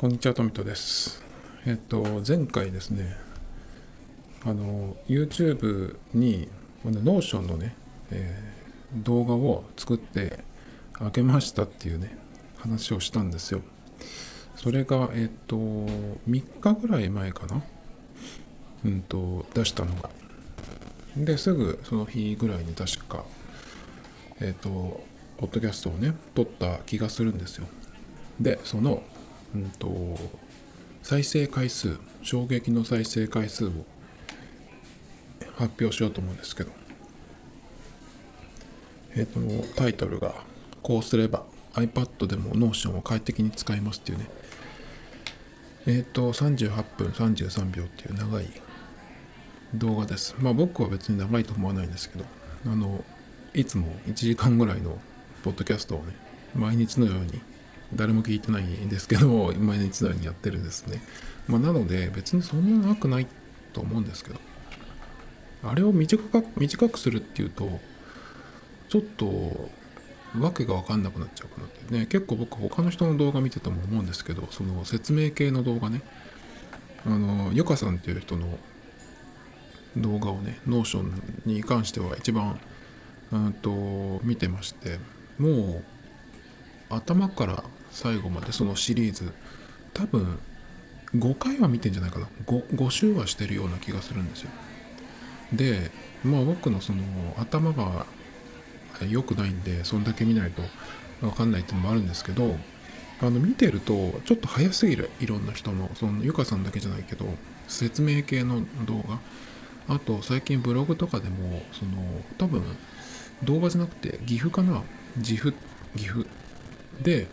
こんにちは、トミトです。えっと、前回ですね、あの、YouTube に、あの Notion のね、えー動画を作ってあげましたっていうね、話をしたんですよ。それが、えっと、3日ぐらい前かな？うんと、出したのが。で、すぐその日ぐらいに確か、えっと、ポッドキャストをね、撮った気がするんですよ。で、その、うんと、再生回数、衝撃の再生回数を発表しようと思うんですけど、えっ、と、タイトルが、こうすれば iPad でも Notion を快適に使えますっていうね、えっ、と、38分33秒っていう長い動画です。まあ僕は別に長いと思わないんですけど、あの、いつも1時間ぐらいのポッドキャストをね、毎日のように、誰も聞いてないんですけど、毎日のようにやってるんですね。まあなので別にそんな長くないと思うんですけど、あれを短く短くするっていうと、ちょっとわけが分かんなくなっちゃうかなってね結構僕他の人の動画見てても思うんですけどその説明系の動画ねあのゆかさんっていう人の動画をねノーションに関しては一番うんと見てましてもう頭から最後までそのシリーズ。多分5回は見てんじゃないかな。5, 5週はしてるような気がするんですよ。でまあ僕のその頭が良くないんでそんだけ見ないと分かんないっていうのもあるんですけどあの見てるとちょっと早すぎる。いろんな人のそのゆかさんだけじゃないけど説明系の動画。あと最近ブログとかでもその多分動画じゃなくて岐阜かな。岐阜岐阜で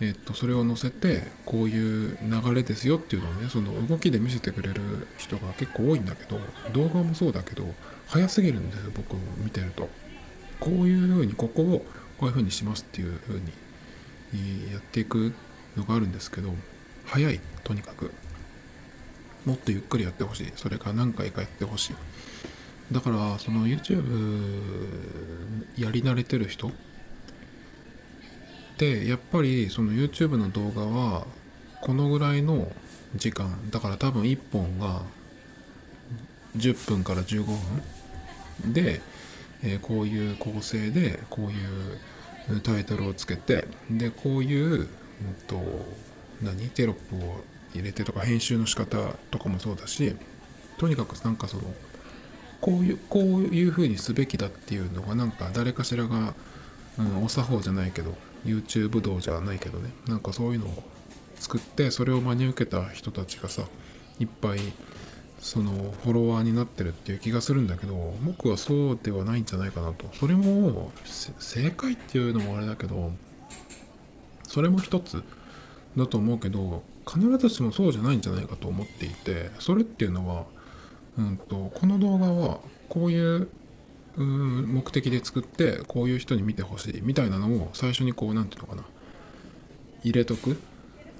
えっと、それを載せてこういう流れですよっていうのをねその動きで見せてくれる人が結構多いんだけど動画もそうだけど早すぎるんですよ僕見てると。こういうふうにここをこういうふうにしますっていうふうにやっていくのがあるんですけど早いとにかく。もっとゆっくりやってほしい。それから何回かやってほしい。だからその YouTube やり慣れてる人でやっぱりその YouTube の動画はこのぐらいの時間だから多分1本が10分から15分で、えこういう構成でこういうタイトルをつけてでこういう、うんと何テロップを入れてとか編集の仕方とかもそうだしとにかくなんかそのこういうこういう風にすべきだっていうのがなんか誰かしらが、うん、お作法じゃないけど YouTube 道じゃないけどね。なんかそういうのを作ってそれを真に受けた人たちがさいっぱいそのフォロワーになってるっていう気がするんだけど僕はそうではないんじゃないかなと。それも正解っていうのもあれだけどそれも一つだと思うけど必ずしもそうじゃないんじゃないかと思っていてそれっていうのは、うん、とこの動画はこういう目的で作ってこういう人に見てほしいみたいなのを最初にこうなんていうのかな。入れとく。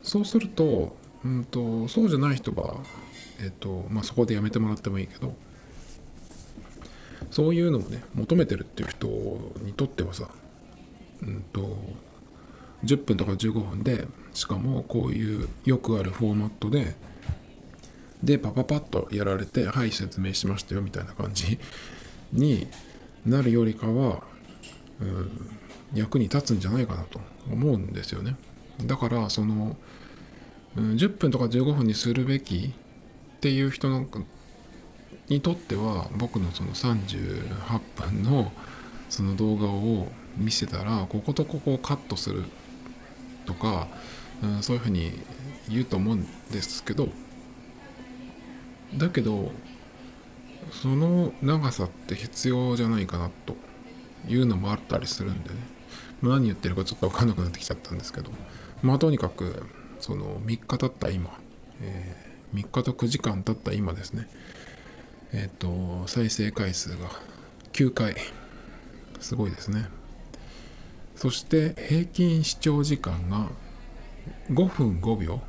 そうすると,、うん、とそうじゃない人が、えっとまあ、そこでやめてもらってもいいけどそういうのをね求めてるっていう人にとってはさ、うん、と10分とか15分でしかもこういうよくあるフォーマットででパパパッとやられてはい説明しましたよみたいな感じになるよりかは、うん、役に立つんじゃないかなと思うんですよね。だからその、うん、10分とか15分にするべきっていう人のにとっては僕のその38分のその動画を見せたらこことここをカットするとか、うん、そういうふうに言うと思うんですけどだけどその長さって必要じゃないかなというのもあったりするんでね。何言ってるかちょっと分かんなくなってきちゃったんですけど。まあとにかくその3日経った今、えー3日と9時間経った今ですね。えっ、と再生回数が9回。すごいですね。そして平均視聴時間が5分5秒、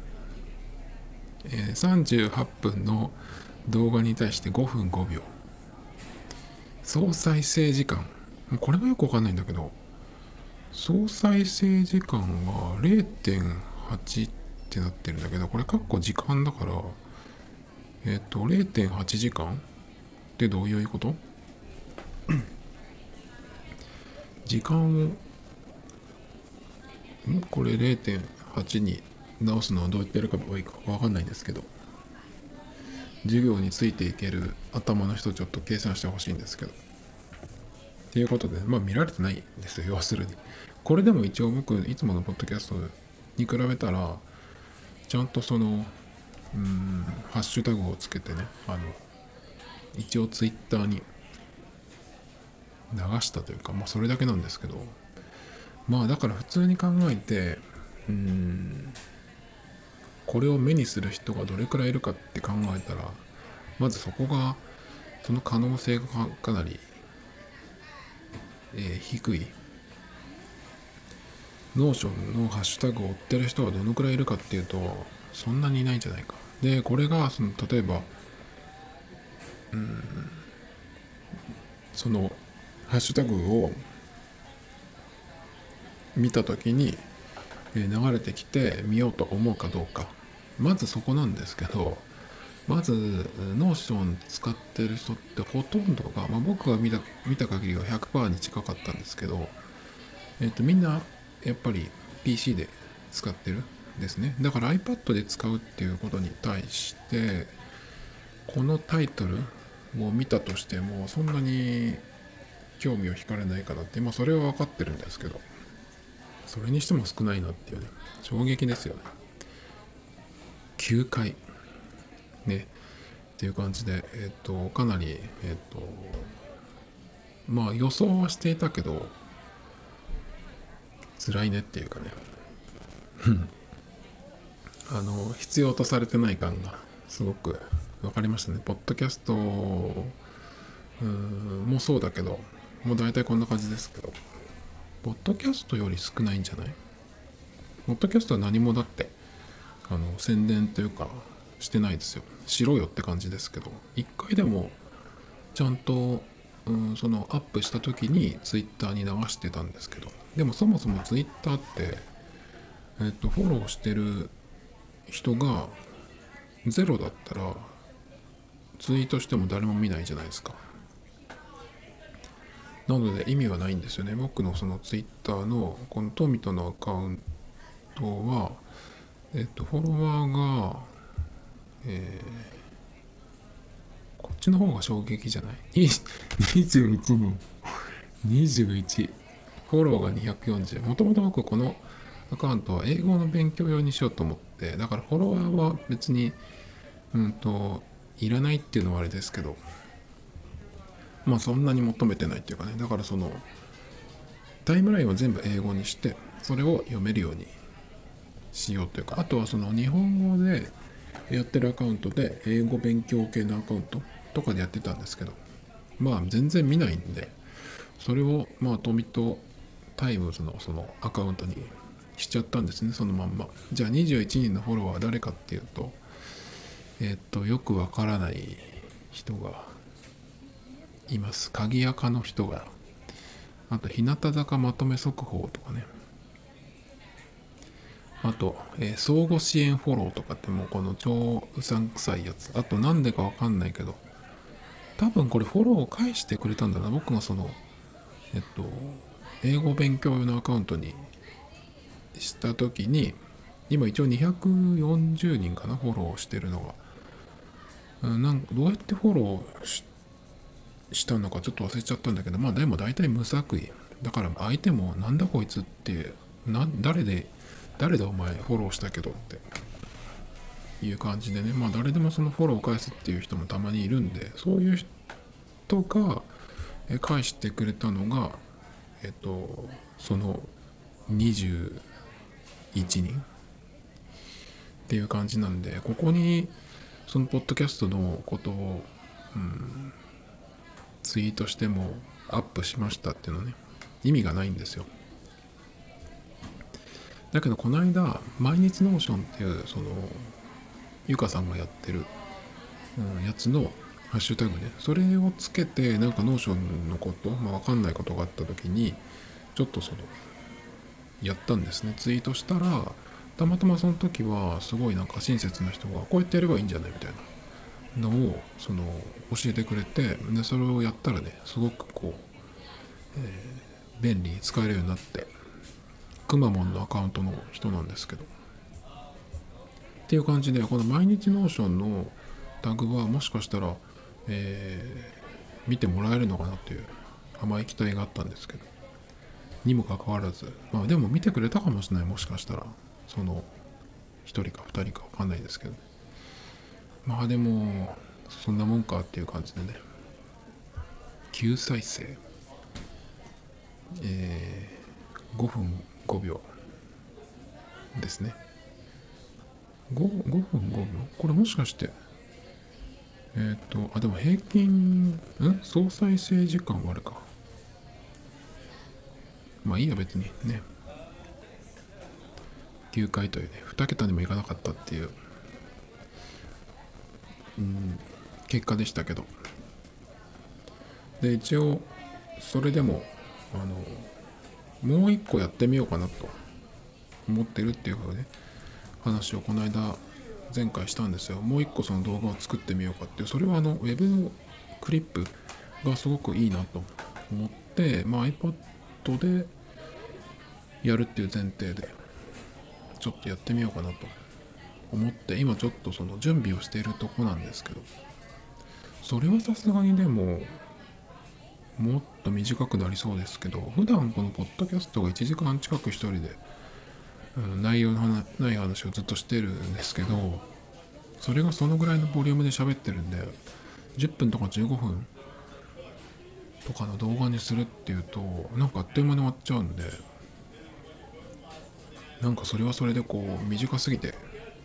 えー38分の動画に対して5分5秒。総再生時間。これがよくわかんないんだけど総再生時間が0.8ってなってるんだけどこれかっこ時間だからえっ、と0.8時間ってどういうこと？時間をん？これ0.8に直すのはどうやってやるかいいか分かんないんですけど。授業についていける頭の人ちょっと計算してほしいんですけど。っていうことでまあ見られてないんですよ要するに。これでも一応僕いつものポッドキャストに比べたらちゃんとそのうんハッシュタグをつけてねあの一応ツイッターに流したというかまあそれだけなんですけど。まあだから普通に考えてうんこれを目にする人がどれくらいいるかって考えたらまずそこがその可能性がかなり、えー、低い。ノーションのハッシュタグを追ってる人がどのくらいいるかっていうとそんなにいないんじゃないか。でこれがその例えばうんそのハッシュタグを見た時に流れてきて見ようと思うかどうか。まずそこなんですけどまずノーション使ってる人ってほとんどが、まあ、僕が見た見た限りは100%に近かったんですけど、えっと、みんなやっぱり PC で使ってるですね。だから iPad で使うっていうことに対してこのタイトルを見たとしてもそんなに興味を惹かれないかなってまあそれは分かってるんですけどそれにしても少ないなっていうね衝撃ですよね。9回。ね。っていう感じでえっ、とかなりえっ、とまあ予想はしていたけど辛いねっていうかね。あの必要とされてない感がすごく分かりましたね。ポッドキャストもそうだけどもう大体こんな感じですけどポッドキャストより少ないんじゃない？ポッドキャストは何もだって。あの宣伝というかしてないですよ。しろよって感じですけど。一回でもちゃんと、うん、そのアップした時にツイッターに流してたんですけど。でもそもそもツイッターってえっとフォローしてる人がゼロだったらツイートしても誰も見ないじゃないですか。なので意味はないんですよね。僕のそのツイッターのこのトミトのアカウントはえっとフォロワーがえー、こっちの方が衝撃じゃない？21人。21フォローが240もともと僕このアカウントは英語の勉強用にしようと思って。だからフォロワーは別にうんといらないっていうのはあれですけど。まあそんなに求めてないっていうかね。だからそのタイムラインを全部英語にしてそれを読めるようにしようというか。あとはその日本語でやってるアカウントで英語勉強系のアカウントとかでやってたんですけど。まあ全然見ないんでそれをまあトミとタイムズのそのアカウントにしちゃったんですねそのまんま。じゃあ21人のフォロワーは誰かっていうとえっ、とよくわからない人がいます。鍵垢の人があと日向坂まとめ速報とかね。あと、えー、相互支援フォローとかってもうこの超うさんくさいやつ。あとなんでかわかんないけど多分これフォローを返してくれたんだな。僕がそのえっと英語勉強用のアカウントにした時に今一応240人かなフォローしてるのが。なんどうやってフォローししたのかちょっと忘れちゃったんだけどまあでも大体無作為。だから相手もなんだこいつってな誰で誰だお前フォローしたけどっていう感じでね。まあ誰でもそのフォローを返すっていう人もたまにいるんでそういう人が返してくれたのがえっとその21人。っていう感じなんでここにそのポッドキャストのことを、うん、ツイートしてもアップしましたっていうのね。意味がないんですよ。だけどこの間毎日ノーションっていうそのゆかさんがやってる、うん、やつのハッシュタグねそれをつけてなんかノーションのこと、まあ、分かんないことがあった時にちょっとそのやったんですね。ツイートしたらたまたまその時はすごいなんか親切な人がこうやってやればいいんじゃないみたいなのをその教えてくれてでそれをやったらねすごくこう、えー、便利に使えるようになってくまモンのアカウントの人なんですけど。っていう感じでこの毎日 Notion のタグはもしかしたら、えー、見てもらえるのかなっていう甘い期待があったんですけど。にもかかわらず。まあでも見てくれたかもしれない。もしかしたら。その1人か2人か分かんないですけど。まあでもそんなもんかっていう感じでね。9再生えー、5分5秒ですね。5, 5分5秒？これもしかしてえっ、ー、とあでも平均ん？総再生時間はあるか。まあいいや別にね。9回というね2桁にもいかなかったっていう。うん結果でしたけど。で一応それでもあのもう一個やってみようかなと思ってるっていうね話をこの間前回したんですよ。もう一個その動画を作ってみようかっていう。それはあのウェブクリップがすごくいいなと思って、まあ、iPad でやるっていう前提でちょっとやってみようかなと思って今ちょっとその準備をしているとこなんですけどそれはさすがにでももっと短くなりそうですけど普段このポッドキャストが1時間近く一人で、うん、内容のない話をずっとしてるんですけどそれがそのぐらいのボリュームで喋ってるんで10分とか15分とかの動画にするっていうとなんかあっという間に終わっちゃうんでなんかそれはそれでこう短すぎて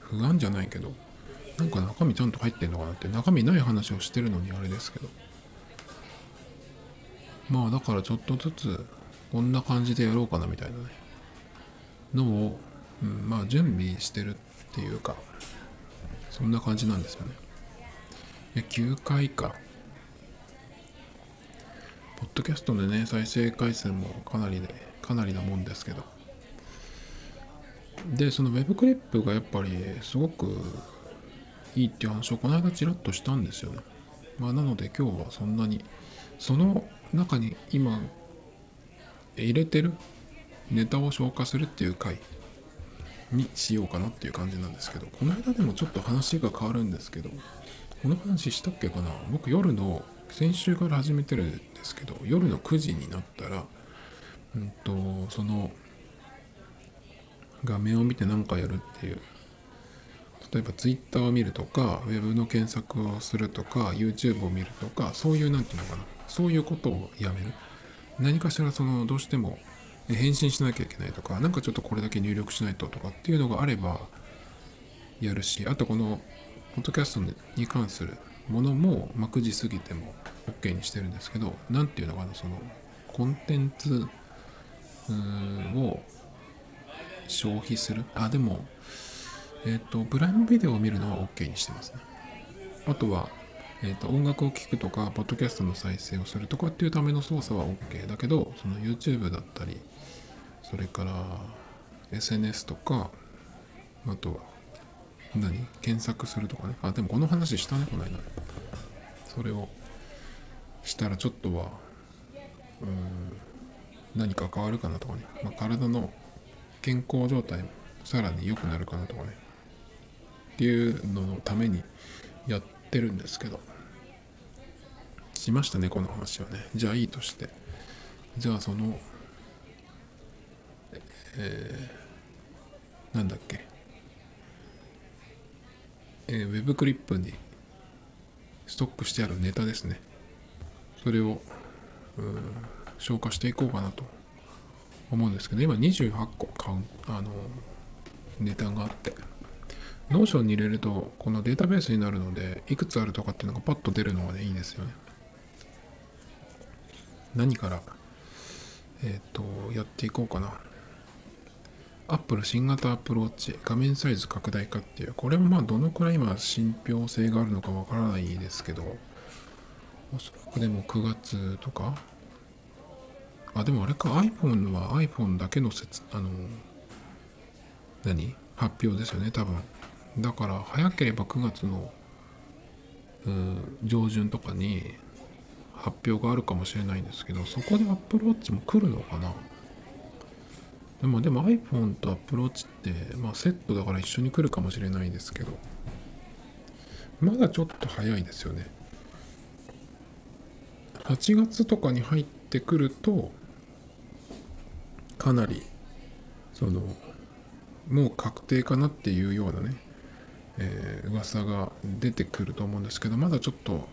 不安じゃないけどなんか中身ちゃんと入ってんのかなって中身ない話をしてるのにあれですけど。まあだからちょっとずつこんな感じでやろうかなみたいなね。のを、うん、まあ準備してるっていうかそんな感じなんですよね。9回か。ポッドキャストでね再生回数もかなりでかなりなもんですけど。でそのウェブクリップがやっぱりすごくいいっていう話をこの間ちらっとしたんですよね。まあ、なので今日はそんなにその中に今入れてる？ネタを消化するっていう回にしようかなっていう感じなんですけどこの間でもちょっと話が変わるんですけどこの話したっけかな？僕夜の先週から始めてるんですけど夜の9時になったらうんとその画面を見て何かやるっていう例えば Twitter を見るとか Web の検索をするとか YouTube を見るとかそういう何て言うのかな？そういうことをやめる。何かしらそのどうしても返信しなきゃいけないとか何かちょっとこれだけ入力しないととかっていうのがあればやるしあとこのポッドキャストに関するものも、ま、9時過ぎても OK にしてるんですけど何て言うのかなそのコンテンツを消費する。あでもえっ、ー、とプライムビデオを見るのは OK にしてますね。あとは、えーと、音楽を聴くとかポッドキャストの再生をするとかっていうための操作は OK だけどその YouTube だったりそれから SNS とかあとは何？検索するとかね。あでもこの話したねこの間。それをしたらちょっとはうん何か変わるかなとかね、まあ、体の健康状態もさらに良くなるかなとかね。っていうののためにやってるんですけど。しましたねこの話はね。じゃあいいとして。じゃあそのえー、なんだっけ。えー、ウェブクリップにストックしてあるネタですね。それを消化していこうかなと思うんですけど今28個カウンあのネタがあって。 Notion に入れるとこのデータベースになるのでいくつあるとかっていうのがパッと出るのがねいいんですよね。何からえっ、ー、とやっていこうかな。アップル新型アプローチ画面サイズ拡大化っていうこれもまあどのくらい今信憑性があるのかわからないですけどおそらくでも9月とか。あでもあれか iPhone は iPhone だけの説あの何？発表ですよね多分。だから早ければ9月のうん上旬とかに発表があるかもしれないんですけどそこで Apple Watch も来るのかな？でもでも iPhone と Apple Watch って、まあ、セットだから一緒に来るかもしれないですけどまだちょっと早いですよね。8月とかに入ってくるとかなりそのもう確定かなっていうようなね、えー噂が出てくると思うんですけどまだちょっと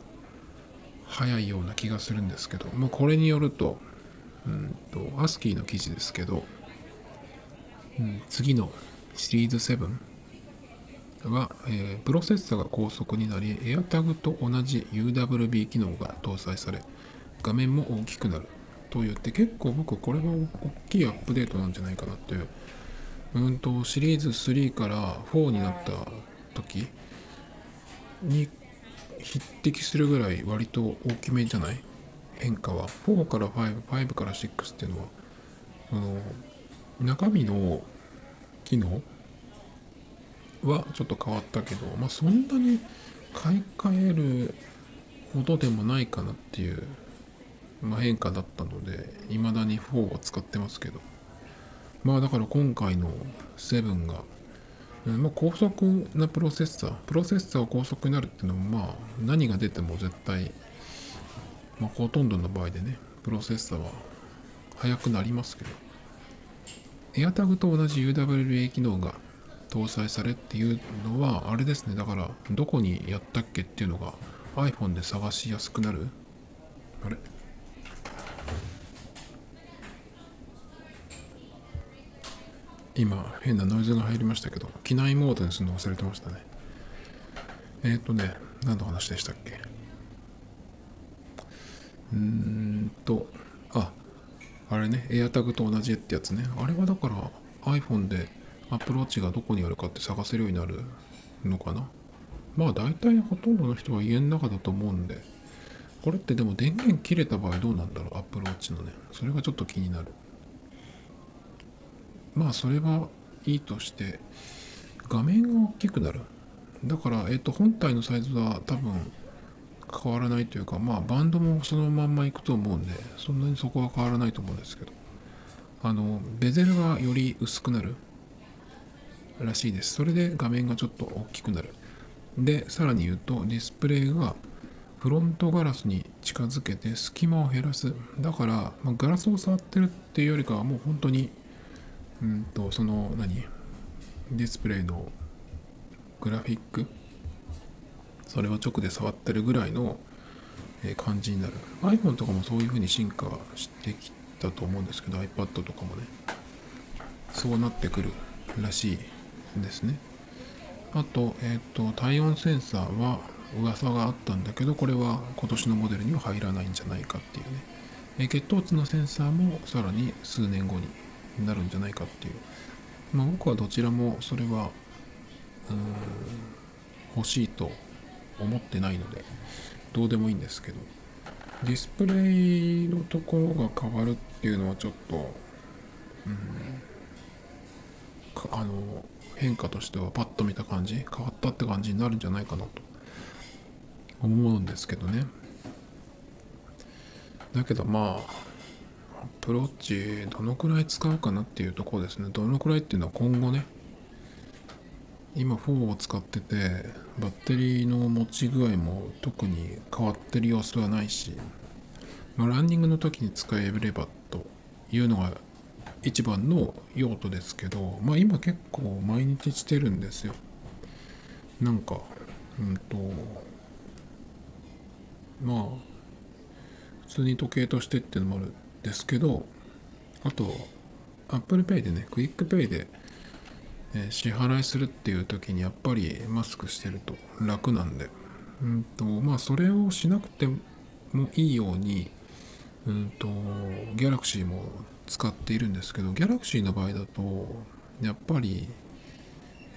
早いような気がするんですけどもうこれによるとうんとアスキーの記事ですけど、うん、次のシリーズ7は、えープロセッサが高速になり AirTag と同じ UWB 機能が搭載され画面も大きくなると言って結構僕これは大きいアップデートなんじゃないかなっていう。うんとシリーズ3から4になった時に匹敵するぐらい割と大きめじゃない？変化は。4から55から6っていうのはその中身の機能はちょっと変わったけどまあそんなに買い替えるほどでもないかなっていう、まあ、変化だったので未だに4は使ってますけど。まあだから今回の7が、まあ、高速なプロセッサープロセッサーが高速になるっていうのもまあ何が出ても絶対、まあ、ほとんどの場合でねプロセッサーは速くなりますけど AirTag と同じ UWA 機能が搭載されっていうのはあれですね。だからどこにやったっけっていうのが iPhone で探しやすくなる？あれ？今変なノイズが入りましたけど機内モードにするの忘れてましたね。えっ、ー、とね何の話でしたっけ？うーんとああれね AirTag と同じってやつね。あれはだから iPhone で Apple Watch がどこにあるかって探せるようになるのかな？まあ大体ほとんどの人は家の中だと思うんで。これってでも電源切れた場合どうなんだろう？Apple Watch のね。それがちょっと気になる。まあそれはいいとして画面が大きくなる。だから、えっと本体のサイズは多分変わらないというかまあバンドもそのまんまいくと思うんでそんなにそこは変わらないと思うんですけど。あのベゼルがより薄くなるらしいです。それで画面がちょっと大きくなる。でさらに言うとディスプレイがフロントガラスに近づけて隙間を減らす。だから、まあ、ガラスを触ってるっていうよりかはもう本当にうんとその何？ディスプレイのグラフィック？それを直で触ってるぐらいの感じになる。iPhone とかもそういう風に進化してきたと思うんですけど iPad とかもね。そうなってくるらしいですね。あと,、えー、と体温センサーは噂があったんだけどこれは今年のモデルには入らないんじゃないかっていうね。え血糖値のセンサーもさらに数年後になるんじゃないかっていう。まあ僕はどちらもそれはうーん欲しいと思ってないのでどうでもいいんですけど。ディスプレイのところが変わるっていうのはちょっと、うん、あの変化としてはパッと見た感じ変わったって感じになるんじゃないかなと。思うんですけどね。だけどまあプローチどのくらい使うかなっていうところですね。どのくらいっていうのは今後ね。今4を使っててバッテリーの持ち具合も特に変わってる様子はないし、まあ、ランニングの時に使えればというのが一番の用途ですけど、まあ、今結構毎日してるんですよ。なんかうんとまあ普通に時計としてっていうのもある。ですけどあと Apple Pay でね QUICPay でえ支払いするっていう時にやっぱりマスクしてると楽なんで。うんとまあそれをしなくてもいいようにうんと Galaxy も使っているんですけど Galaxy の場合だとやっぱり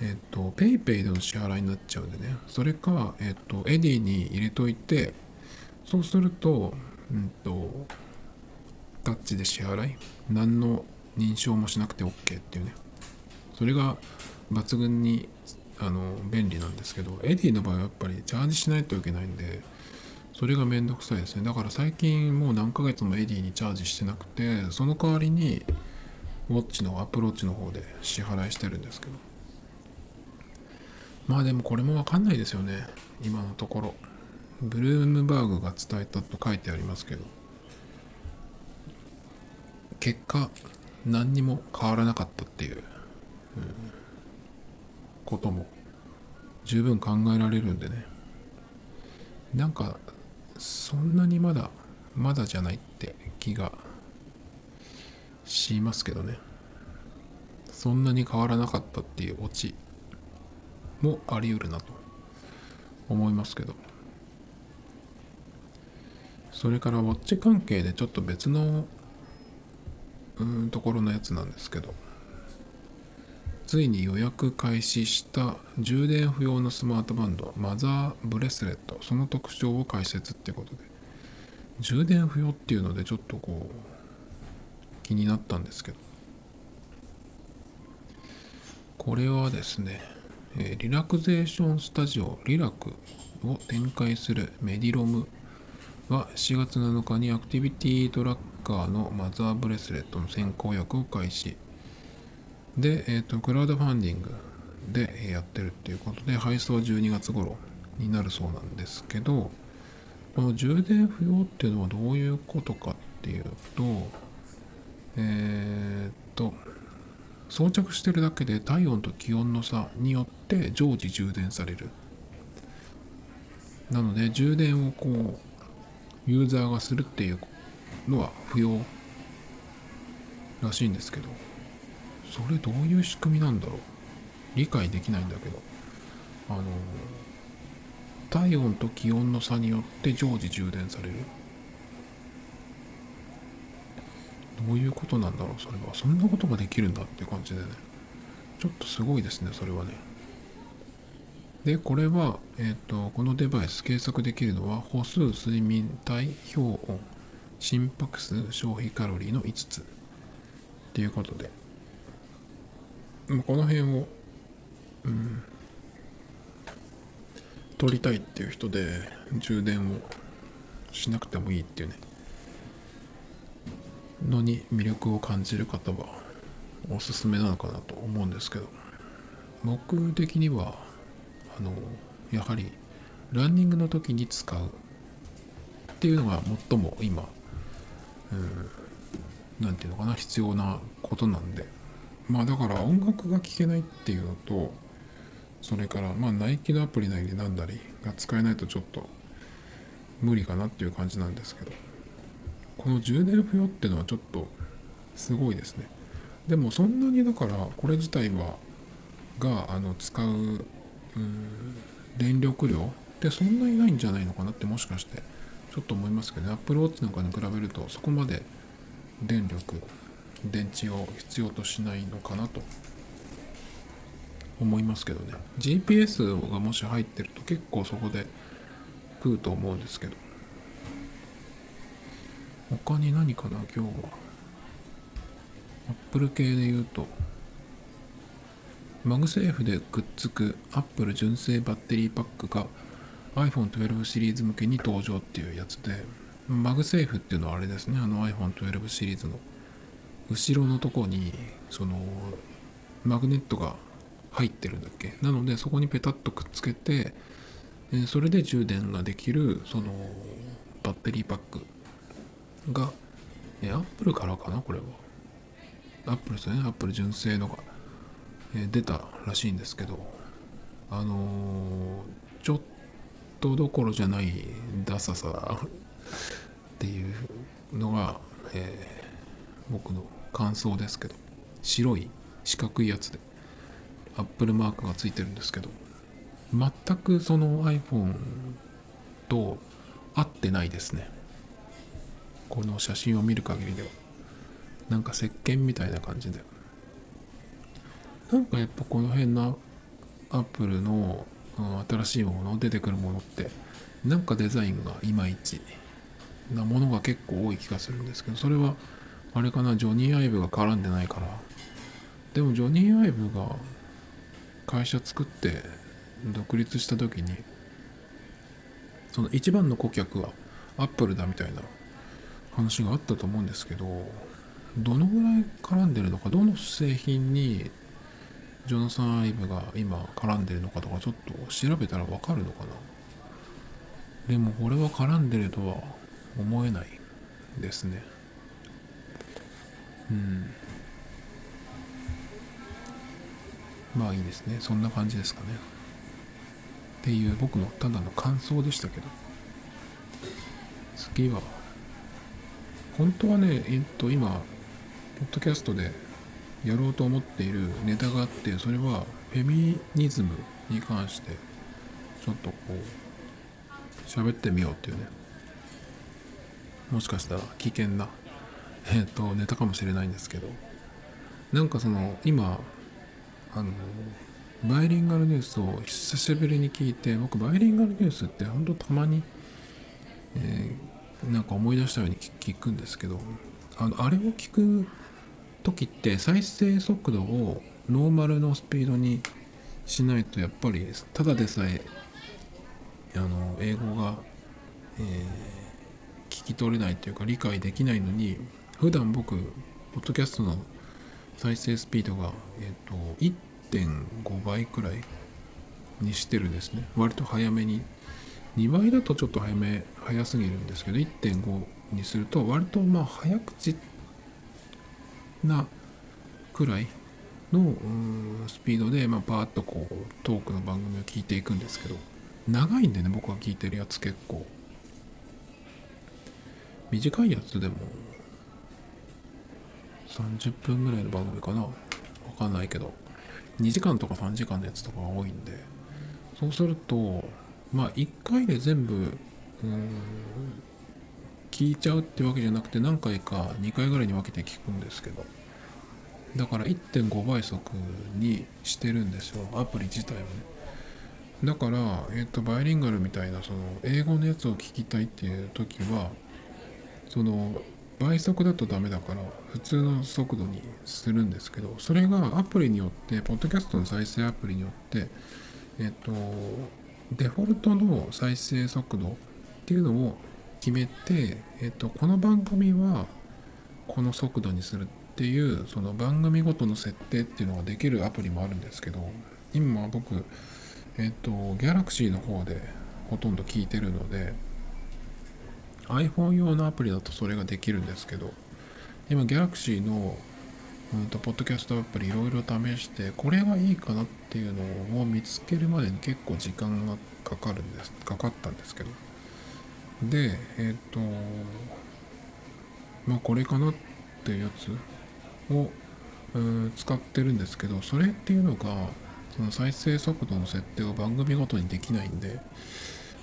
えっ、と PayPay での支払いになっちゃうんでね。それかえっ、と Edy に入れといてそうするとうんとタッチで支払い何の認証もしなくて OK っていうね。それが抜群にあの便利なんですけど Edy の場合はやっぱりチャージしないといけないんでそれがめんどくさいですね。だから最近もう何ヶ月も Edy にチャージしてなくてその代わりにウォッチの Apple Pay の方で支払いしてるんですけど。まあでもこれもわかんないですよね。今のところ。ブルームバーグが伝えたと書いてありますけど。結果何にも変わらなかったっていう、うん、ことも十分考えられるんでね。なんかそんなにまだまだじゃないって気がしますけどね。そんなに変わらなかったっていうオチもあり得るなと思いますけど。それからウォッチ関係でちょっと別のうんところのやつなんですけど。ついに予約開始した充電不要のスマートバンドマザーブレスレットその特徴を解説ってことで。充電不要っていうのでちょっとこう気になったんですけど。これはですね、えリラクゼーションスタジオリラクを展開するメディロムは4月7日にアクティビティトラックカーのマザーブレスレットの先行予約を開始で、えっ、ー、と、クラウドファンディングでやってるっていうことで、配送は12月頃になるそうなんですけど、この充電不要っていうのはどういうことかっていうと、えっ、ー、と、装着してるだけで体温と気温の差によって常時充電される。なので、充電をこう、ユーザーがするっていうのは不要らしいんですけど、それどういう仕組みなんだろう？理解できないんだけど。あの体温と気温の差によって常時充電される。どういうことなんだろう？それは。そんなことができるんだって感じでね。ちょっとすごいですねそれはね。でこれは、えーと、このデバイス計測できるのは歩数睡眠体表温。心拍数消費カロリーの5つ。っていうことで。ま、この辺を、うん、取りたいっていう人で充電をしなくてもいいっていうね。のに魅力を感じる方はおすすめなのかなと思うんですけど。僕的にはあのやはりランニングの時に使うっていうのが最も今何て言うのかな必要なことなんで。まあだから音楽が聴けないっていうのとそれからまあナイキのアプリなりなんだりが使えないとちょっと無理かなっていう感じなんですけど。この充電不要っていうのはちょっとすごいですね。でもそんなにだからこれ自体はがあの使うう電力量ってそんなにないんじゃないのかなってもしかして。ちょっと思いますけどね Apple Watch なんかに比べるとそこまで電力電池を必要としないのかなと思いますけどね。GPS がもし入ってると結構そこで食うと思うんですけど。他に何かな？今日は。Apple 系で言うと MagSafe でくっつく Apple 純正バッテリーパックが iPhone12 シリーズ向けに登場っていうやつで MagSafe っていうのはあれですね。あの iPhone12 シリーズの後ろのとこにそのマグネットが入ってるんだっけ？なのでそこにペタッとくっつけてそれで充電ができるそのバッテリーパックがアップルからかな？これは。アップルですね。アップル純正のが出たらしいんですけどあの、ちょっとどころじゃないダサさっていうのが、えー、僕の感想ですけど白い四角いやつでアップルマークがついてるんですけど全くその iPhone と合ってないですね。この写真を見る限りでは。なんか石鹸みたいな感じで。なんかやっぱこの辺のアップルの、新しいもの出てくるものって。なんかデザインがいまいちなものが結構多い気がするんですけどそれはあれかなジョニー・アイブが絡んでないからでもジョニー・アイブが会社作って独立した時にその一番の顧客はアップルだみたいな話があったと思うんですけどどのぐらい絡んでるのかどの製品にジョナサン・アイブが今絡んでるのかとかちょっと調べたらわかるのかな？でもこれは絡んでるとは思えないですね。うん。まあいいですね。そんな感じですかね。っていう僕のただの感想でしたけど。次は本当はねえっと今ポッドキャストでやろうと思っているネタがあってそれはフェミニズムに関してちょっとこう喋ってみようっていうね。もしかしたら危険なえっとネタかもしれないんですけど。なんかその今あのバイリンガルニュースを久しぶりに聞いて僕バイリンガルニュースってほんとたまに、えー、なんか思い出したように聞くんですけどあのあれを聞く時って再生速度をノーマルのスピードにしないとやっぱりただでさえあの英語が、えー、聞き取れないというか理解できないのに普段僕ポッドキャストの再生スピードが、えーと、1.5倍くらいにしてるんですね。割と早めに。2倍だとちょっと早め早すぎるんですけど1.5にすると割とまあ早口ってなくらいのスピードで、まあ、バーッとこうトークの番組を聞いていくんですけど長いんでね僕が聞いてるやつ結構。短いやつでも30分ぐらいの番組かな。わかんないけど。2時間とか3時間のやつとかが多いんで。そうするとまあ1回で全部うん聞いちゃうってわけじゃなくて何回か2回ぐらいに分けて聞くんですけど。だから1.5倍速にしてるんですよアプリ自体はね。だから、えーと、バイリンガルみたいなその英語のやつを聞きたいっていう時はその倍速だとダメだから普通の速度にするんですけどそれがアプリによってポッドキャストの再生アプリによってえっ、とデフォルトの再生速度っていうのを決めて、えっと、この番組はこの速度にするっていうその番組ごとの設定っていうのができるアプリもあるんですけど今僕えっと Galaxy の方でほとんど聞いてるので iPhone 用のアプリだとそれができるんですけど今 Galaxy のうんとポッドキャストアプリいろいろ試してこれがいいかなっていうのを見つけるまでに結構時間がかかるんですかかったんですけどでえっ、ー、とまあこれかなっていうやつを使ってるんですけどそれっていうのがその再生速度の設定を番組ごとにできないんで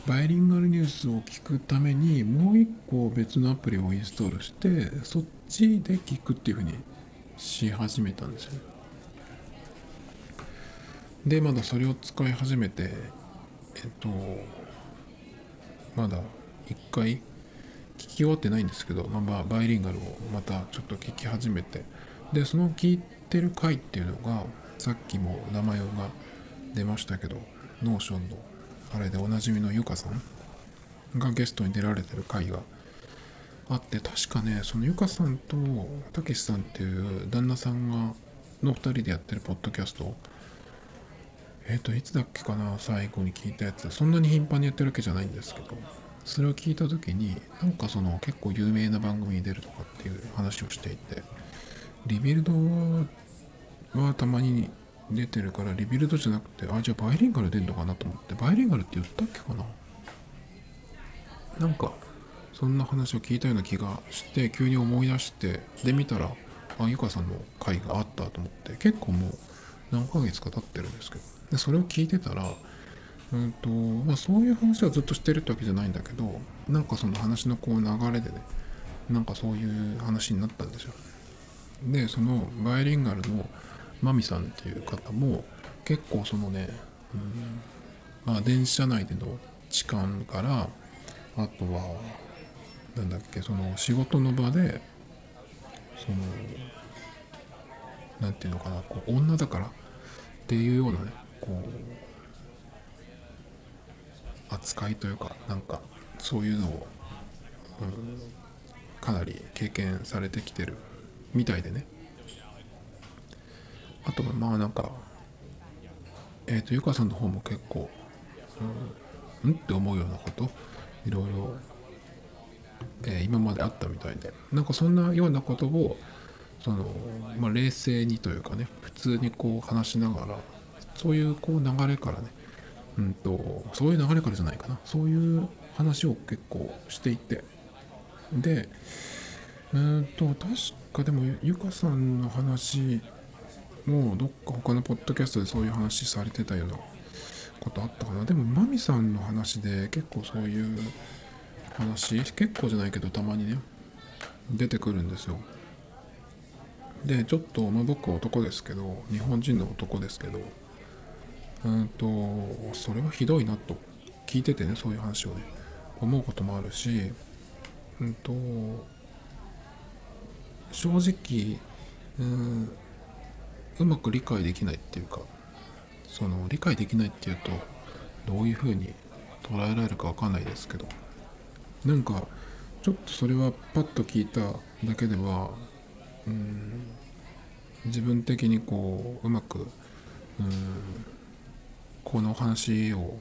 バイリンガルニュースを聞くためにもう一個別のアプリをインストールしてそっちで聞くっていうふうにし始めたんですよでまだそれを使い始めてえっとまだ一回聞き終わってないんですけど、まあ、バイリンガルをまたちょっと聞き始めてでその聞いてる回っていうのがさっきも名前が出ましたけど Notion のあれでおなじみのゆかさんがゲストに出られてる回があって確かねそのゆかさんとたけしさんっていう旦那さんがの2人でやってるポッドキャストえっ、ー、といつだっけかな最後に聞いたやつ。そんなに頻繁にやってるわけじゃないんですけど。それを聞いた時になんかその結構有名な番組に出るとかっていう話をしていて Rebuild はたまに出てるから Rebuild じゃなくてあじゃあバイリンガル出んのかなと思ってバイリンガルって言ったっけかな？なんかそんな話を聞いたような気がして急に思い出してで見たらあゆかさんの回があったと思って結構もう何ヶ月か経ってるんですけどでそれを聞いてたらうんとまあ、そういう話はずっとしてるってわけじゃないんだけどなんかその話のこう流れでねなんかそういう話になったんですよ。でそのバイリンガルのマミさんっていう方も結構そのね、うんまあ、電車内での痴漢からあとはなんだっけその仕事の場でその何て言うのかなこう女だからっていうようなねこう扱いというかなんかそういうのを、うん、かなり経験されてきてるみたいでね。あとまあなんかえっ、ー、とゆかさんの方も結構、うん、んって思うようなこといろいろ、えー、今まであったみたいでなんかそんなようなことをその、まあ、冷静にというかね普通にこう話しながらそういうこう流れからねうんとそういう流れからじゃないかな。そういう話を結構していて。でうんと確かでもゆかさんの話もどっか他のポッドキャストでそういう話されてたようなことあったかな。でもマミさんの話で結構そういう話結構じゃないけどたまにね出てくるんですよ。でちょっと、まあ、僕は男ですけど日本人の男ですけどうんとそれはひどいなと聞いててねそういう話をね。思うこともあるしうんと正直うんうまく理解できないっていうかその理解できないっていうとどういうふうに捉えられるか分かんないですけどなんかちょっとそれはパッと聞いただけではうん自分的にこううまくうんこの話を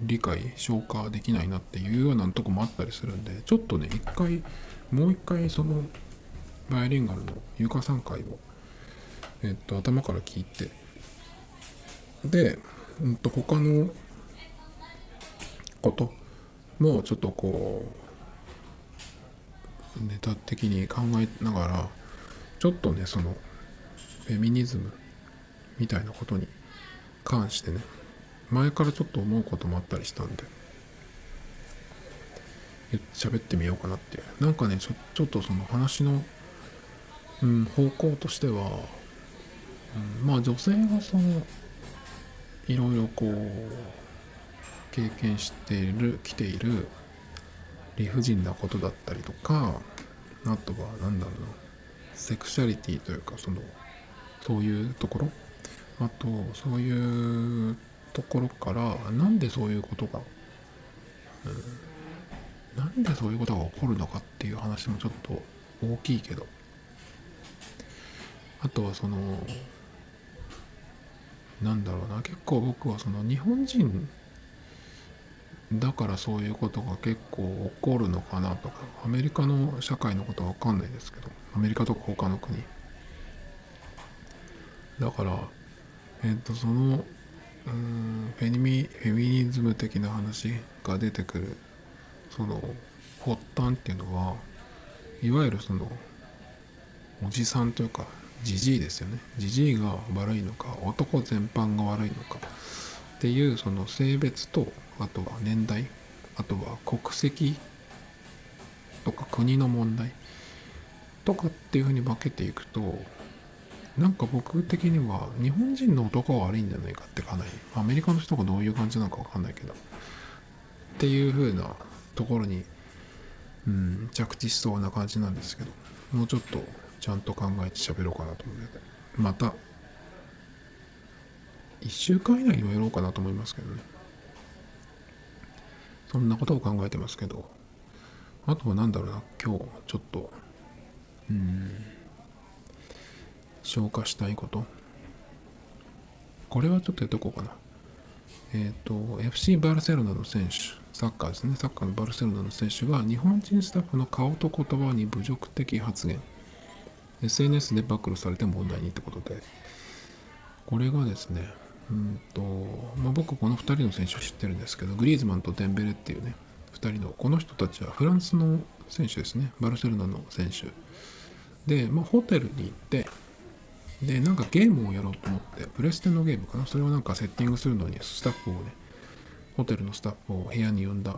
理解消化できないなっていうようなとこもあったりするんでちょっとね一回もう一回そのバイオリンガルの有価3回をえっと頭から聞いてで、うん、と他のこともちょっとこうネタ的に考えながらちょっとねそのフェミニズムみたいなことに関してね。前からちょっと思うこともあったりしたんで。喋ってみようかなって。なんかねちょちょっとその話の、うん、方向としては、うん、まあ女性がそのいろいろこう経験している来ている理不尽なことだったりとかあとは何だろうなセクシャリティというかそのそういうところあとそういうところからなんでそういうことが、うん、なんでそういうことが起こるのかっていう話もちょっと大きいけど。あとはそのなんだろうな結構僕はその日本人だからそういうことが結構起こるのかなとかアメリカの社会のことは分かんないですけどアメリカとか他の国。だからえっ、とそのうんフェミフェミニズム的な話が出てくるその発端っていうのはいわゆるそのおじさんというかじじいですよね。じじいが悪いのか男全般が悪いのかっていうその性別とあとは年代あとは国籍とか国の問題とかっていうふうに分けていくとなんか僕的には日本人の男が悪いんじゃないかってかなりアメリカの人がどういう感じなのか分かんないけど。っていう風なところに、うん、着地しそうな感じなんですけどもうちょっとちゃんと考えて喋ろうかなと思ってまた1週間以内にもやろうかなと思いますけどね。そんなことを考えてますけど。あとは何だろうな今日ちょっとうん消化したいこと。これはちょっとやっとこうかな。えっ、ー、と FC バルセロナの選手サッカーですね。サッカーのバルセロナの選手が日本人スタッフの顔と言葉に侮辱的発言。SNS で暴露されて問題にってことで。これがですねうんと、まあ、僕この2人の選手を知ってるんですけどグリーズマンとデンベレっていうね2人のこの人たちはフランスの選手ですね。バルセロナの選手。で、まあ、ホテルに行ってでなんかゲームをやろうと思ってプレステのゲームかな？それをなんかセッティングするのにスタッフをねホテルのスタッフを部屋に呼んだ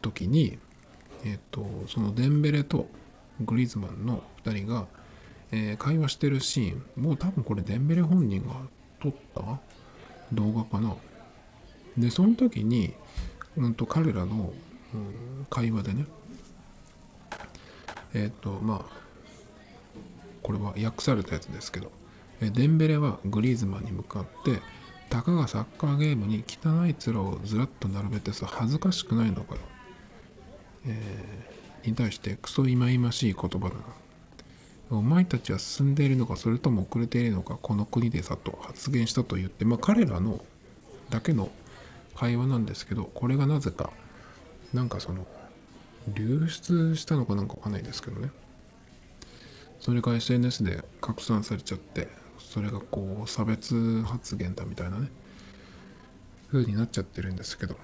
時にえっ、ー、とそのデンベレとグリーズマンの2人が、えー、会話してるシーンもう多分これデンベレ本人が撮った動画かな？でその時に、うんと、彼らの、うん、会話でねえっ、ー、とまあこれは訳されたやつですけどデンベレはグリーズマンに向かってたかがサッカーゲームに汚い面をずらっと並べてさ恥ずかしくないのかよ、えー、に対してクソ忌々しい言葉だな。お前たちは進んでいるのかそれとも遅れているのかこの国でさと発言したと言ってまあ彼らのだけの会話なんですけどこれがなぜかなんかその流出したのかなんかわかんないですけどね。それが SNS で拡散されちゃってそれがこう差別発言だみたいなね風になっちゃってるんですけど。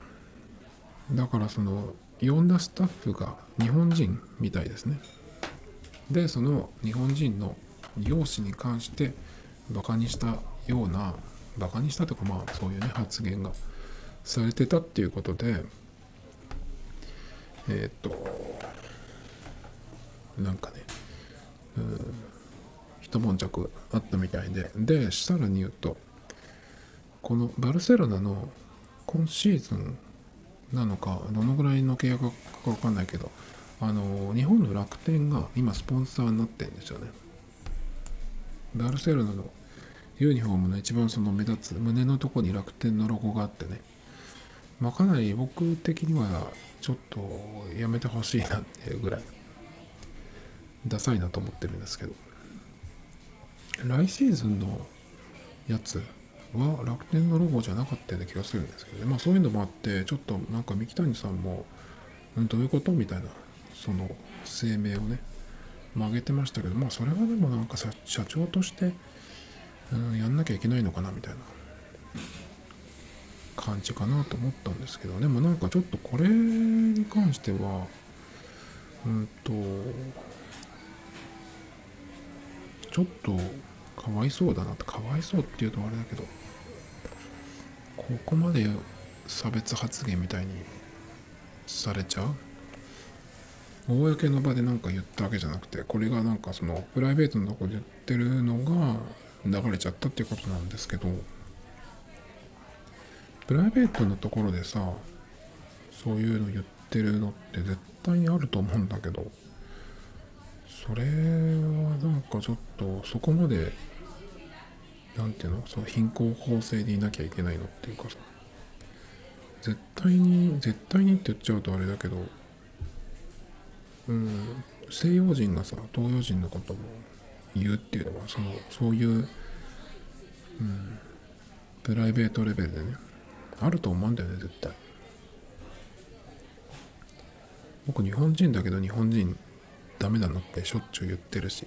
だからその呼んだスタッフが日本人みたいですね。でその日本人の容姿に関してバカにしたようなバカにしたとかまあそういうね発言がされてたっていうことでえっ、となんかね一悶着あったみたいで。でさらに言うとこのバルセロナの今シーズンなのかどのぐらいの契約か分かんないけどあの日本の楽天が今スポンサーになってるんですよね。バルセロナのユニフォームの一番その目立つ胸のとこに楽天のロゴがあってね。まあかなり僕的にはちょっとやめてほしいなっていうぐらい。ダサいなと思ってるんですけど。来シーズンのやつは楽天のロゴじゃなかったような気がするんですけどね。まあそういうのもあってちょっとなんか三木谷さんもんどういうことみたいなその声明をね曲げてましたけどまあそれはでもなんか社長として、うん、やんなきゃいけないのかなみたいな。感じかなと思ったんですけどでもなんかちょっとこれに関してはうんとちょっとかわいそうだなってかわいそうっていうとあれだけどここまで差別発言みたいにされちゃう？公の場で何か言ったわけじゃなくてこれがなんかそのプライベートのとこで言ってるのが流れちゃったっていうことなんですけどプライベートのところでさそういうの言ってるのって絶対にあると思うんだけどそれはなんかちょっとそこまで何ていうの？その貧困法制でいなきゃいけないのっていうかさ。絶対に絶対にって言っちゃうとあれだけどうん西洋人がさ東洋人のことも言うっていうのはそのそういう、うん、プライベートレベルでねあると思うんだよね絶対。僕日本人だけど日本人ダメなのってしょっちゅう言ってるし。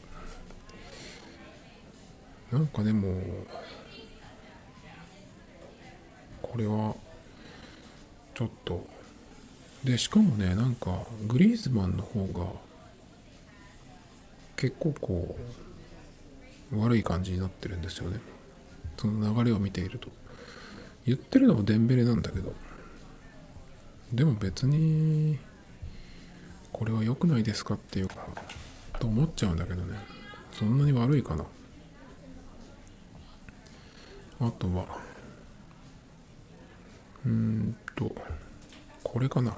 なんかでもこれはちょっと。でしかもねなんかグリーズマンの方が結構こう悪い感じになってるんですよね。その流れを見ていると。言ってるのはデンベレなんだけど。でも別にこれは良くないですかっていうかと思っちゃうんだけどね。そんなに悪いかな。あとは。うーんと。これかな。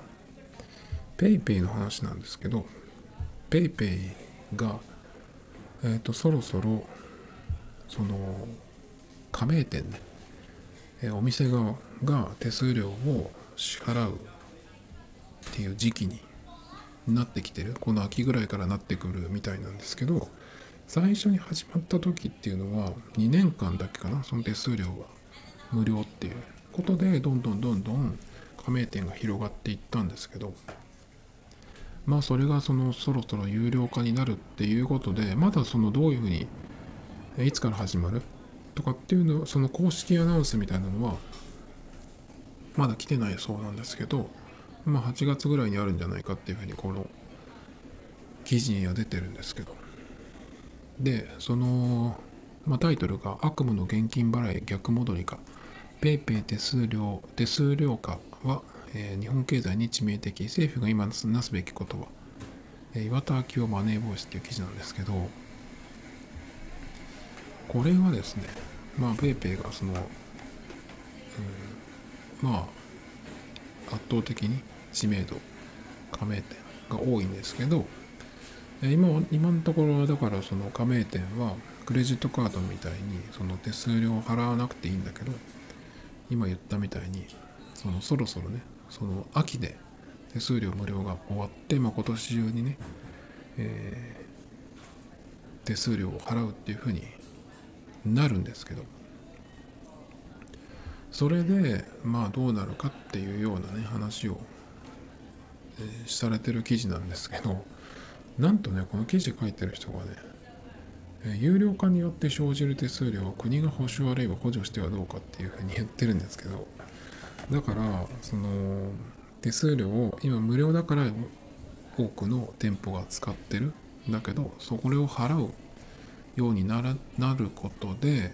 PayPay の話なんですけど PayPay がえっ、ー、とそろそろその加盟店ね、え、お店側が手数料を支払うっていう時期になってきてる？この秋ぐらいからなってくるみたいなんですけど最初に始まった時っていうのは2年間だけかな？その手数料が無料っていうことでどんどんどんどん加盟店が広がっていったんですけどまあそれがそのそろそろ有料化になるっていうことでまだそのどういうふうにいつから始まる？とかっていうのその公式アナウンスみたいなのはまだ来てないそうなんですけどまあ、8月ぐらいにあるんじゃないかっていうふうにこの記事には出てるんですけど。でその、まあ、タイトルが「悪夢の現金払い逆戻りか。PayPay 手数料手数料化は、えー、日本経済に致命的。政府が今なすべきことは」えー、岩田明夫マネーボイスっていう記事なんですけど。これはですねまあ PayPay がその、うん、まあ圧倒的に知名度加盟店が多いんですけど今今のところだからその加盟店はクレジットカードみたいにその手数料を払わなくていいんだけど今言ったみたいにそのそろそろねその秋で手数料無料が終わって、まあ、今年中にね、えー、手数料を払うっていうふうになるんですけどそれでまあどうなるかっていうようなね話を、されてる記事なんですけどなんとねこの記事書いてる人がね有料化によって生じる手数料を国が保証あるいは補助してはどうかっていうふうに言ってるんですけどだからその手数料を今無料だから多くの店舗が使ってる。んだけどそこを払うようにならなることで、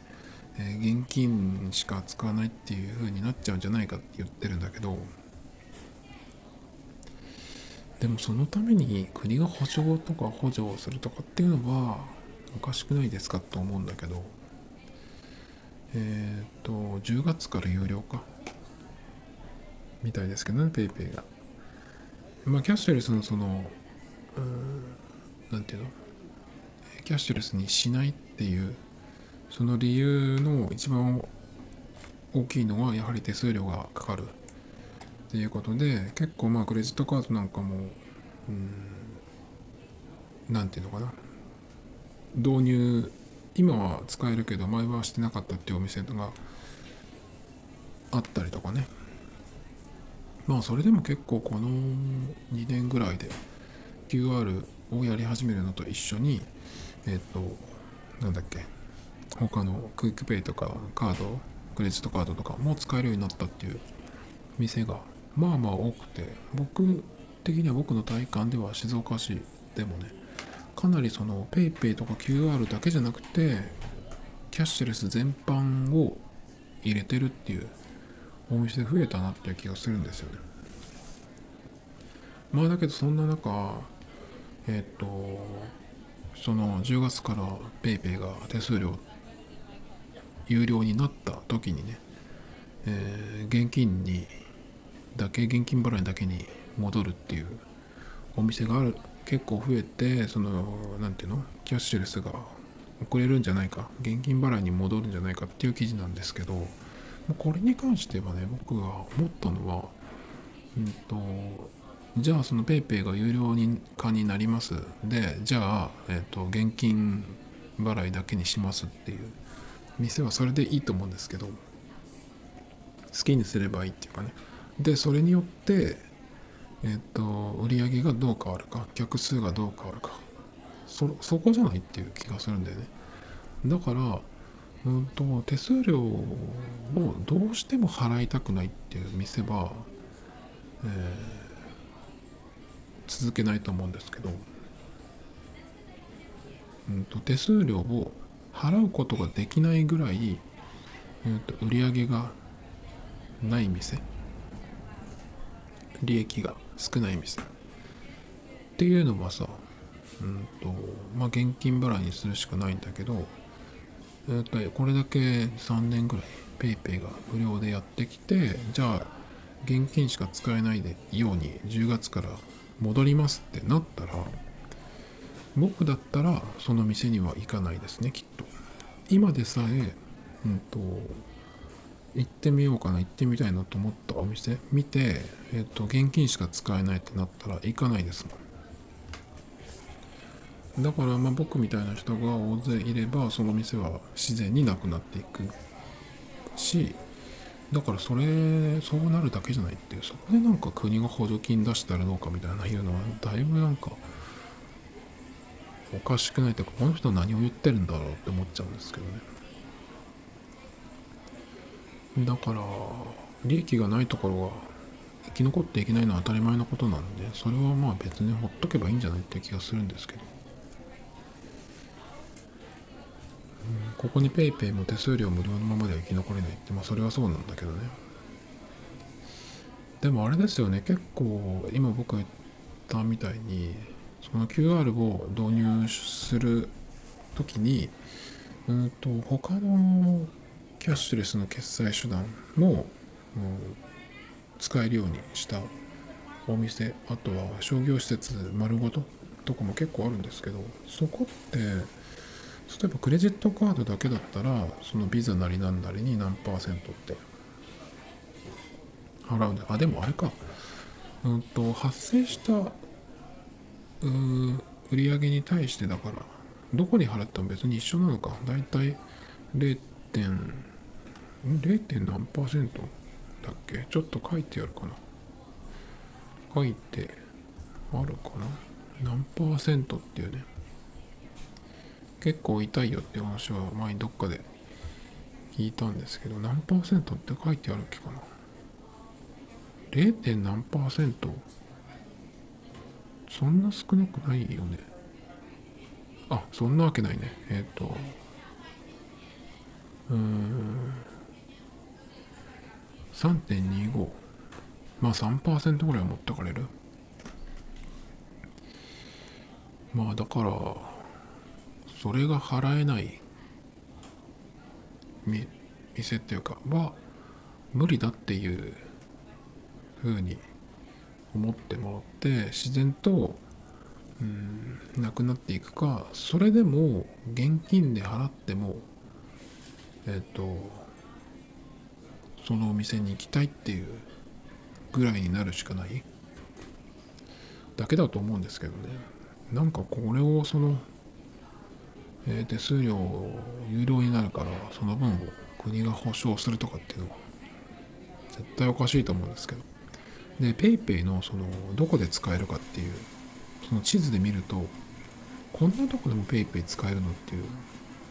え、現金しか使わないっていう風になっちゃうんじゃないかって言ってるんだけどでもそのために国が保証とか補助をするとかっていうのはおかしくないですかと思うんだけど。えっ、と10月から有料化みたいですけどね PayPay が。まあキャッシュレスのその何ていうの？キャッシュレスにしないっていうその理由の一番大きいのはやはり手数料がかかる。っていうことで結構まあクレジットカードなんかも何ていうのかな。導入今は使えるけど前はしてなかったっていうお店があったりとかね。まあそれでも結構この2年ぐらいで QR をやり始めるのと一緒にえっ、ー、となんだっけ他の QUICPay とかカードクレジットカードとかも使えるようになったっていう店がまあまあ多くて僕的には僕の体感では静岡市でもねかなりその PayPay とか QR だけじゃなくてキャッシュレス全般を入れてるっていうお店増えたなっていう気がするんですよね。まあだけどそんな中えっ、とその10月から PayPay が手数料有料になった時にね、えー、現金にだけ現金払いだけに戻るっていうお店がある結構増えてその何ていうの？キャッシュレスが遅れるんじゃないか。現金払いに戻るんじゃないかっていう記事なんですけどこれに関してはね僕が思ったのはうんとじゃあその PayPay が有料化になります。でじゃあ、えーと、現金払いだけにしますっていう。店はそれでいいと思うんですけど好きにすればいいっていうかね。でそれによってえっ、と売り上げがどう変わるか客数がどう変わるか。そそこじゃないっていう気がするんだよね。だからうんと手数料をどうしても払いたくないっていう店は、えー続けないと思うんですけど、うんと、手数料を払うことができないぐらい、うんと、売り上げがない店。利益が少ない店。っていうのはさ、うんとまあ、現金払いにするしかないんだけど、えー、とこれだけ3年ぐらい PayPay が無料でやってきてじゃあ現金しか使えないでように10月から戻りますってなったら僕だったらその店には行かないですねきっと。今でさえうんと行ってみようかな行ってみたいなと思ったお店。見て、えっと、現金しか使えないってなったら行かないですもん。だからまあ僕みたいな人が大勢いればその店は自然になくなっていく。しだからそれそうなるだけじゃないっていう。そこでなんか国が補助金出したらどうかみたいな言うのはだいぶなんかおかしくないというかこの人何を言ってるんだろうって思っちゃうんですけどね。だから利益がないところが生き残っていけないのは当たり前のことなんでそれはまあ別にほっとけばいいんじゃないって気がするんですけどうんここに PayPay も手数料無料のままでは生き残れないって、まあそれはそうなんだけどね。でもあれですよね、結構今僕が言ったみたいに、その QR を導入するときに、うんと他のキャッシュレスの決済手段も、使えるようにしたお店あとは商業施設丸ごととかも結構あるんですけどそこって例えばクレジットカードだけだったらそのビザなりなんなりに何パーセントって払うんだあでもあれか。うんと発生したうー売り上げに対してだからどこに払っても別に一緒なのか。だいたい 0. 点何パーセントだっけ？ちょっと書いてあるかな。書いてあるかな？何パーセントっていうね。結構痛いよって話は前にどっかで聞いたんですけど何パーセントって書いてあるっけかな？0. 何パーセント？そんな少なくないよね。あそんなわけないね。えっ、ー、とうーん。3.25まあ3%ぐらい持ってかれる。まあだからそれが払えない。店っていうかは無理だっていう。ふうに思ってもらって自然とうんなくなっていくか。それでも現金で払ってもえっ、とそのお店に行きたいっていうぐらいになるしかない。だけだと思うんですけどね。なんかこれをその、えー、手数料有料になるからその分を国が保証するとかっていうのは絶対おかしいと思うんですけど。で PayPay のそのどこで使えるかっていうその地図で見るとこんなとこでも PayPay 使えるのっていう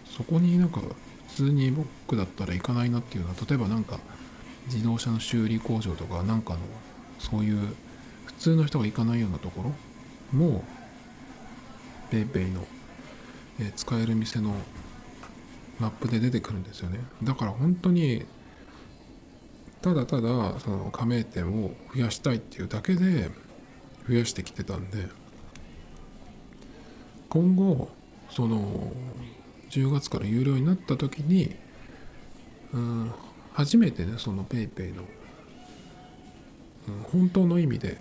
そこになんか普通に僕だったら行かないなっていうのは例えばなんか自動車の修理工場とかなんかのそういう普通の人が行かないようなところも PayPay の、え使える店のマップで出てくるんですよね。だから本当にただただその加盟店を増やしたいっていうだけで増やしてきてたんで今後その10月から有料になった時にうん初めてねその PayPay の、うん、本当の意味で、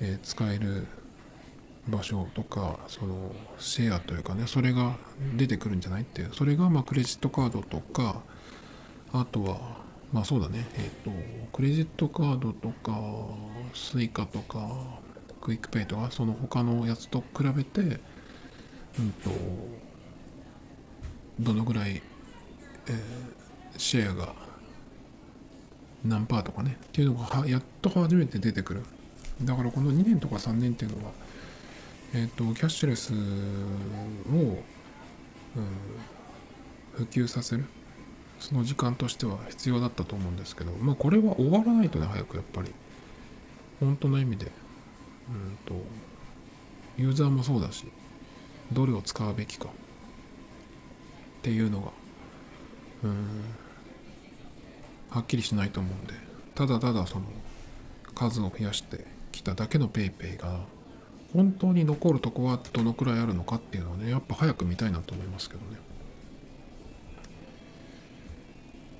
え、使える場所とかそのシェアというかねそれが出てくるんじゃないっていうそれがまあクレジットカードとかあとはまあそうだねえっ、とクレジットカードとか Suica とか QUICPay とかその他のやつと比べてうんとどのぐらい、え、シェアが何パーとかねっていうのがやっと初めて出てくる。だからこの2年とか3年っていうのはえっ、ー、とキャッシュレスを、うん、普及させる。その時間としては必要だったと思うんですけどまあこれは終わらないとね早くやっぱり。本当の意味で。うんとユーザーもそうだしどれを使うべきか。っていうのがうんはっきりしないと思うんで。ただただその数を増やしてきただけの PayPay が本当に残るとこはどのくらいあるのかっていうのはねやっぱ早く見たいなと思いますけどね。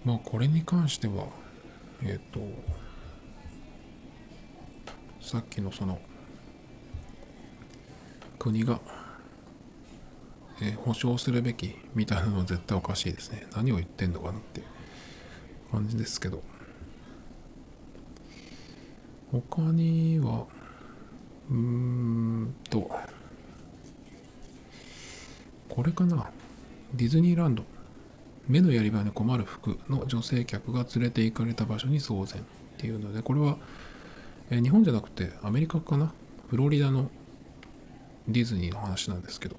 まあこれに関してはえっ、ー、とさっきのその国が、えー、保証するべきみたいなのは絶対おかしいですね。何を言ってんのかなって感じですけど。他にはうーんとこれかな。ディズニーランド。目のやり場に困る服の女性客が連れて行かれた場所に騒然っていうのでこれは、え日本じゃなくてアメリカかな。フロリダのディズニーの話なんですけど。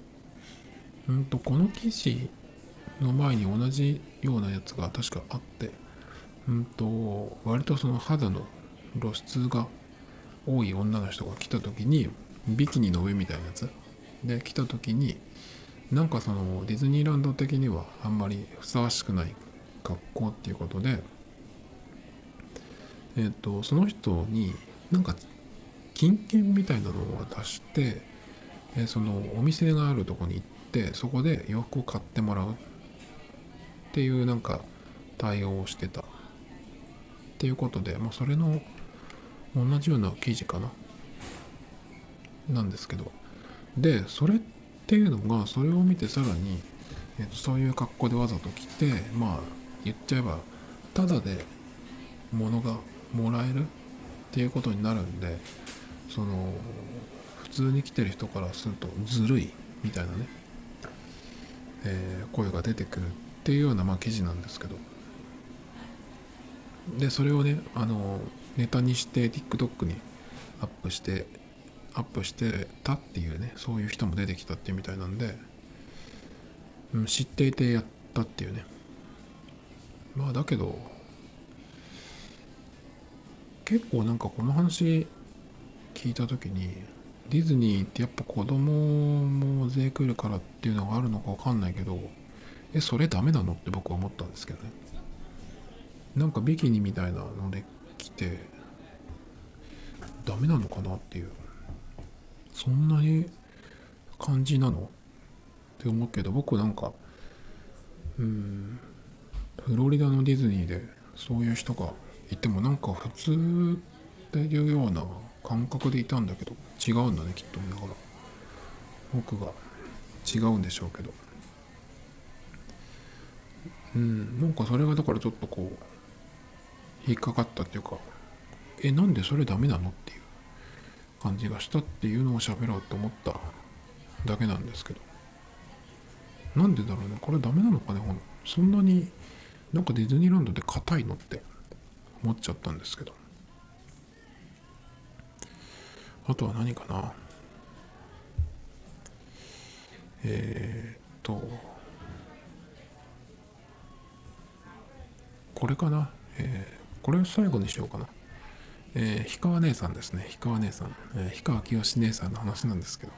うんとこの記事の前に同じようなやつが確かあってうんと割とその肌の露出が多い女の人が来た時にビキニの上みたいなやつ。で来た時になんかそのディズニーランド的にはあんまりふさわしくない格好っていうことでえっ、とその人になんか金券みたいなのを渡して、えそのお店があるとこに行ってそこで洋服を買ってもらうっていうなんか対応をしてた。ていうことで、まあ、それの同じような記事かな。なんですけど。でそれっていうのがそれを見てさらに、えー、とそういう格好でわざと来てまあ言っちゃえばただで物がもらえるっていうことになるんでその普通に来てる人からするとずるいみたいなね、えー、声が出てくるっていうようなまあ記事なんですけど。でそれをねあのネタにして TikTok にアップしてアップしてたっていうねそういう人も出てきたっていうみたいなんで、うん、知っていてやったっていうね。まあだけど結構なんかこの話聞いた時にディズニーってやっぱ子供も税来るからっていうのがあるのか分かんないけどえそれダメなのって僕は思ったんですけどね。なんかビキニみたいなので来てダメなのかなっていう。そんなに感じなの？って思うけど僕なんかうんフロリダのディズニーでそういう人がいてもなんか普通っていうような感覚でいたんだけど違うんだねきっとだから。僕が違うんでしょうけど。うんなんかそれがだからちょっとこう引っかかったっていうかえなんでそれダメなの？っていう感じがしたっていうのを喋ろうと思っただけなんですけど。なんでだろうね。これダメなのかねほんそんなになんかディズニーランドで硬いのって思っちゃったんですけど。あとは何かな。えー、っとこれかな、えー、これを最後にしようかなえー、氷川姉さんですね。氷川姉さん。えー、氷川きよし姉さんの話なんですけど。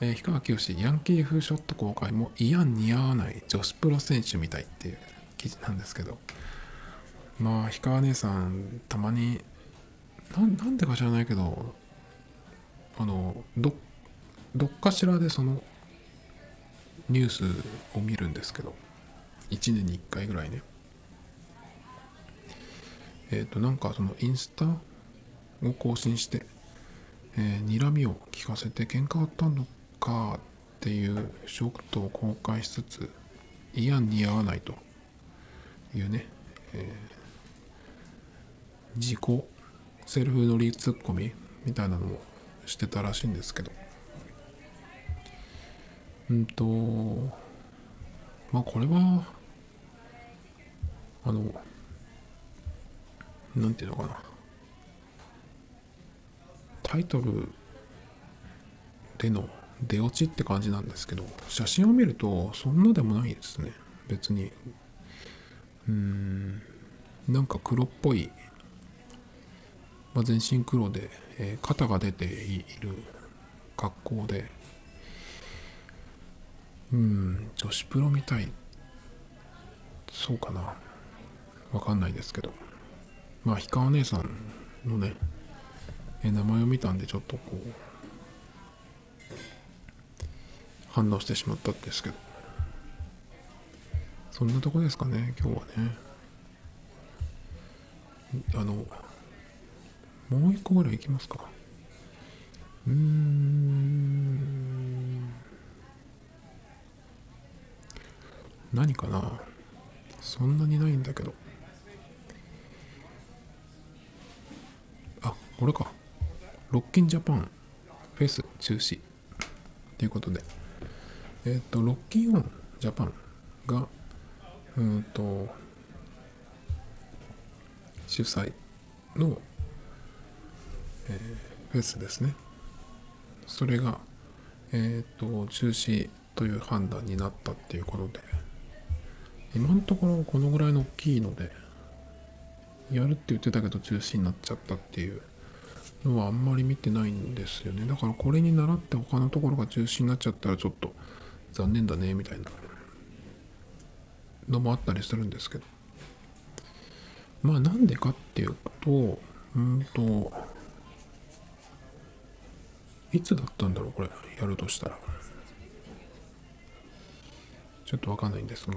えー、氷川きよし、ヤンキー風ショット公開も嫌似合わない女子プロ選手みたいっていう記事なんですけど。まあ、氷川姉さん、たまに、なんでか知らないけど、あの、ど、どっかしらでその、ニュースを見るんですけど、1年に1回ぐらいね。えっ、ー、となんかそのインスタを更新して、えー、睨みを聞かせて喧嘩あったのかっていうショットを公開しつつ嫌似合わないというね、えー、自己セルフ乗りツッコミみたいなのもしてたらしいんですけど。うんとまあこれはあのなんていうのかな。タイトルでの出落ちって感じなんですけど写真を見るとそんなでもないですね。別に。うん。なんか黒っぽい、まあ、全身黒で、えー、肩が出ている格好で。うん。女子プロみたい。そうかな。わかんないですけど。まあ氷川姉さんのね名前を見たんでちょっとこう反応してしまったんですけど。そんなとこですかね今日はね。あのもう一個ぐらいいきますか。うーん。何かな。そんなにないんだけど。これか。ロッキンジャパンフェス中止。ということで。えっ、ー、と、ロッキンオンジャパンが、うんと、主催の、えー、フェスですね。それが、えっ、ー、と、中止という判断になったっていうことで、今のところこのぐらいの大きいので、やるって言ってたけど中止になっちゃったっていうのはあんまり見てないんですよね。だからこれに倣って他のところが中止になっちゃったらちょっと残念だねみたいなのもあったりするんですけど。まあなんでかっていうとうんといつだったんだろうこれやるとしたら。ちょっとわかんないんですが。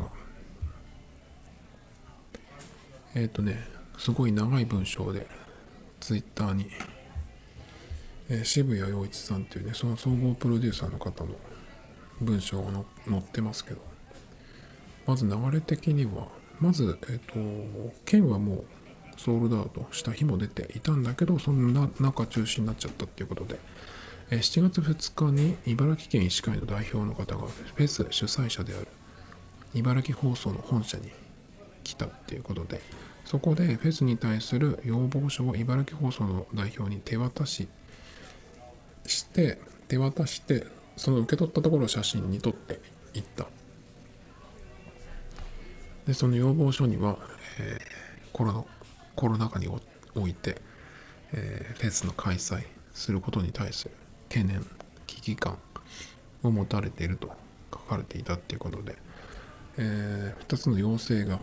えっ、ー、とねすごい長い文章でツイッターにえー、渋谷陽一さんっていうねその総合プロデューサーの方の文章が載ってますけど。まず流れ的にはまず、えっ、ー、と県はもうソールドアウトした日も出ていたんだけどそんな中中止になっちゃったっていうことで。え7月2日に茨城県医師会の代表の方がフェス主催者である茨城放送の本社に来たっていうことで。そこでフェスに対する要望書を茨城放送の代表に手渡しして手渡してその受け取ったところを写真に撮っていった。でその要望書には、えー、コロナコロナ禍において、えー、フェスの開催することに対する懸念危機感を持たれていると書かれていたっていうことで、えー、2つの要請が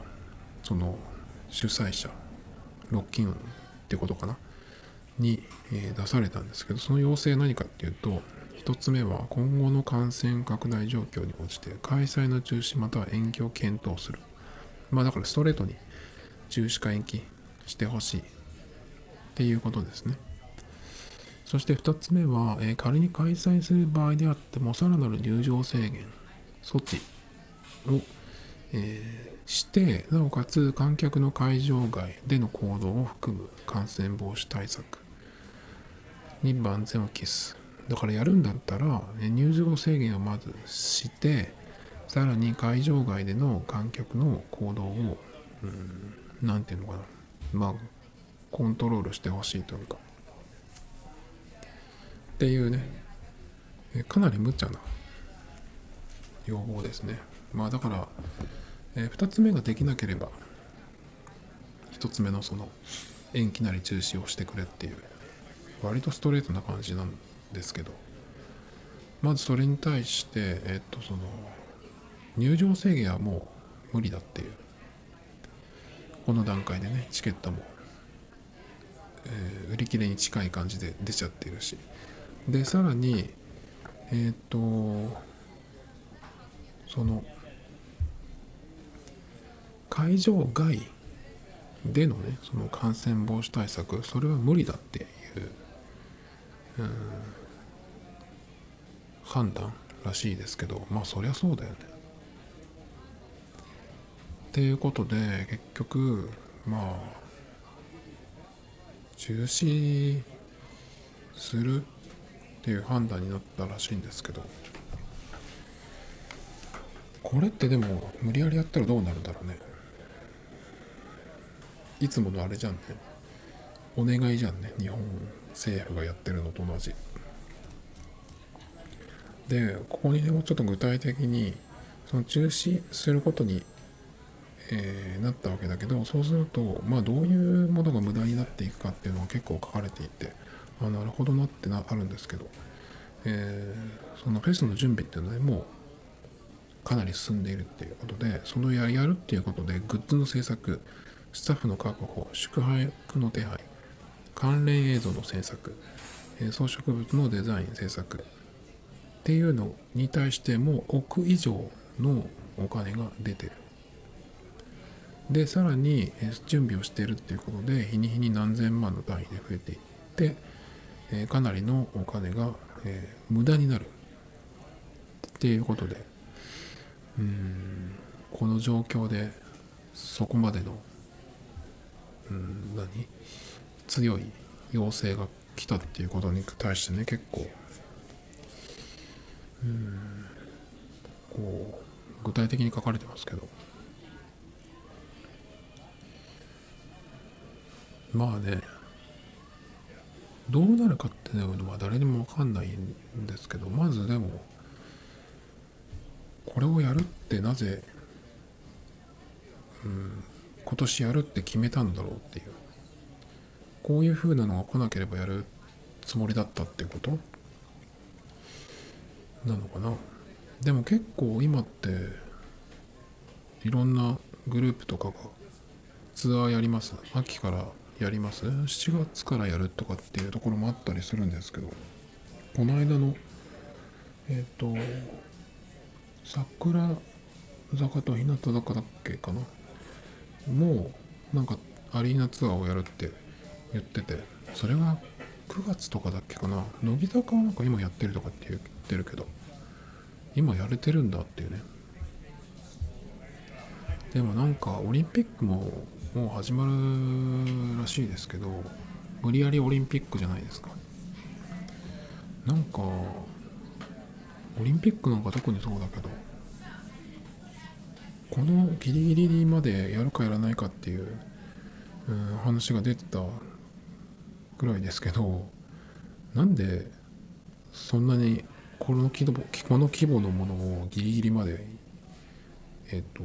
その主催者ロッキンってことかなに、出されたんですけどその要請は何かっていうと1つ目は今後の感染拡大状況に応じて開催の中止または延期を検討する。まあだからストレートに中止か延期してほしい。っていうことですね。そして2つ目は、え、仮に開催する場合であっても、さらなる入場制限措置を、えー、して、なおかつ観客の会場外での行動を含む感染防止対策。に万全を期す。だからやるんだったら、入場制限をまずして、さらに会場外での観客の行動を、うん、なんていうのかな、まあ、コントロールしてほしいというか、っていうね、かなり無茶な要望ですね。まあだから、え、2つ目ができなければ、1つ目のその延期なり中止をしてくれっていう、割とストレートな感じなんですけど、まずそれに対して、えっと、その、入場制限はもう無理だっていう、この段階でね、チケットも、えー、売り切れに近い感じで出ちゃってるし、でさらにえっ、とその会場外でのねその感染防止対策それは無理だって、判断らしいですけどまあそりゃそうだよね。っていうことで結局まあ中止するっていう判断になったらしいんですけどこれってでも無理やりやったらどうなるんだろうね。いつものあれじゃんね。お願いじゃんね日本政府がやってるのと同じ。でここにねもちょっと具体的にその中止することに、えー、なったわけだけどそうするとまあどういうものが無駄になっていくかっていうのが結構書かれていてあなるほどなってなあるんですけど、えー、そのフェスの準備っていうのはもうかなり進んでいるっていうことでそのややるっていうことでグッズの制作スタッフの確保宿泊の手配関連映像の制作、え、装飾物のデザイン制作っていうのに対しても億以上のお金が出てる。でさらに準備をしているっていうことで日に日に何千万の単位で増えていってえかなりのお金が、えー、無駄になる。っていうことでうんこの状況でそこまでのうん何？強い要請が来たっていうことに対してね結構うんこう具体的に書かれてますけど。まあねどうなるかっていうのは誰にも分かんないんですけどまずでもこれをやるってなぜ、うん、今年やるって決めたんだろうっていう。こういう風なのが来なければやるつもりだったってこと？なのかな？でも結構今っていろんなグループとかがツアーやります。秋からやります？7月からやるとかっていうところもあったりするんですけど。この間のえっ、ー、と桜坂と日向坂だっけかな？もうなんかアリーナツアーをやるって言っててそれは9月とかだっけかな。乃木坂はなんか今やってるとかって言ってるけど今やれてるんだっていうね。でもなんかオリンピックももう始まるらしいですけど無理やりオリンピックじゃないですか。なんかオリンピックなんか特にそうだけどこのギリギリまでやるかやらないかっていう、うん、話が出てたぐらいですけどなんでそんなにこの規模この規模のものをギリギリまでえっ、と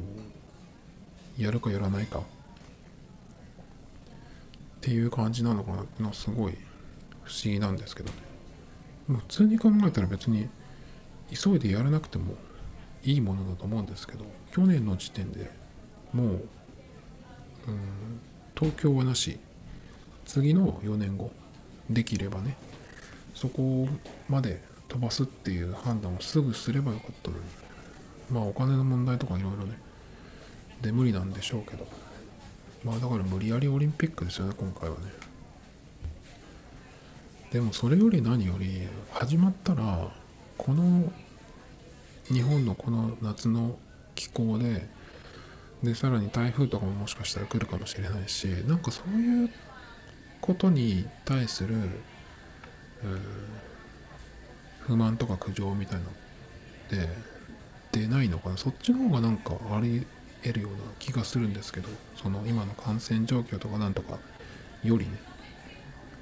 やるかやらないかっていう感じなのかなのすごい不思議なんですけどね。普通に考えたら別に急いでやらなくてもいいものだと思うんですけど去年の時点でもう、うん、東京はなし次の4年後できればねそこまで飛ばすっていう判断をすぐすればよかったのにまあお金の問題とかいろいろねで無理なんでしょうけどまあだから無理やりオリンピックですよね今回はね。でもそれより何より始まったらこの日本のこの夏の気候ででさらに台風とかももしかしたら来るかもしれないしなんかそういうことに対する、不満とか苦情みたいなのって出ないのかな？そっちの方がなんかあり得るような気がするんですけどその今の感染状況とかなんとかよりね。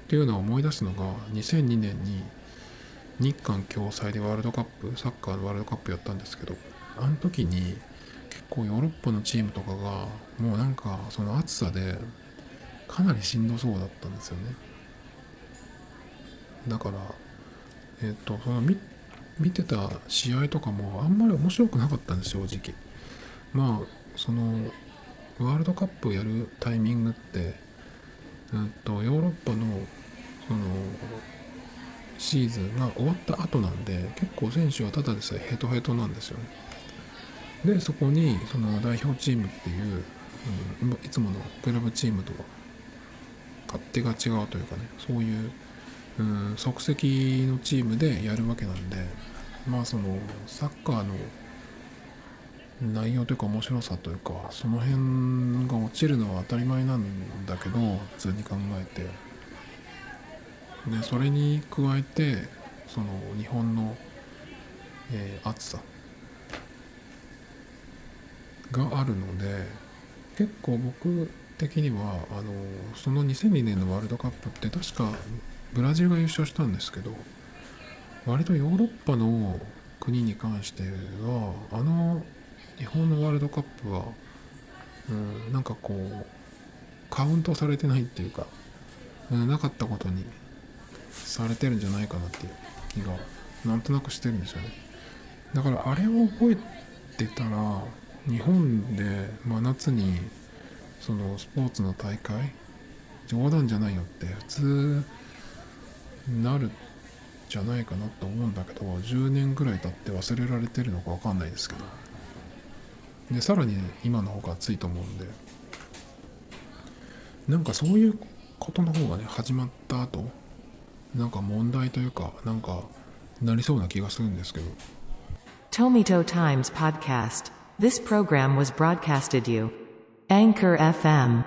っていうのを思い出すのが2002年に日韓共催でワールドカップサッカーのワールドカップやったんですけどあの時に結構ヨーロッパのチームとかがもうなんかその暑さでかなりしんどそうだったんですよねだからえっ、ー、とその見見てた試合とかもあんまり面白くなかったんです正直まあそのワールドカップをやるタイミングって、うんと、ヨーロッパのそのシーズンが終わった後なんで結構選手はただでさえヘトヘトなんですよね。でそこにその代表チームっていう、うん、いつものクラブチームとは勝手が違うというかねそういう、うん、即席のチームでやるわけなんでまあそのサッカーの内容というか面白さというかその辺が落ちるのは当たり前なんだけど普通に考えて。でそれに加えてその日本の、えー、暑さ。があるので結構僕的にはあのその2002年のワールドカップって確かブラジルが優勝したんですけど割とヨーロッパの国に関してはあの日本のワールドカップは、うん、なんかこうカウントされてないっていうか、うん、なかったことにされてるんじゃないかなっていう気がなんとなくしてるんですよね。だからあれを覚えてたら日本で真夏にそのスポーツの大会冗談じゃないよって普通なるじゃないかなと思うんだけど10年ぐらい経って忘れられてるのか分かんないですけど。でさらに、今の方が熱いと思うんでなんかそういうことの方がね始まった後なんか問題というかなんかなりそうな気がするんですけど。Tomito Times Podcast. This program was broadcasted you. Anchor FM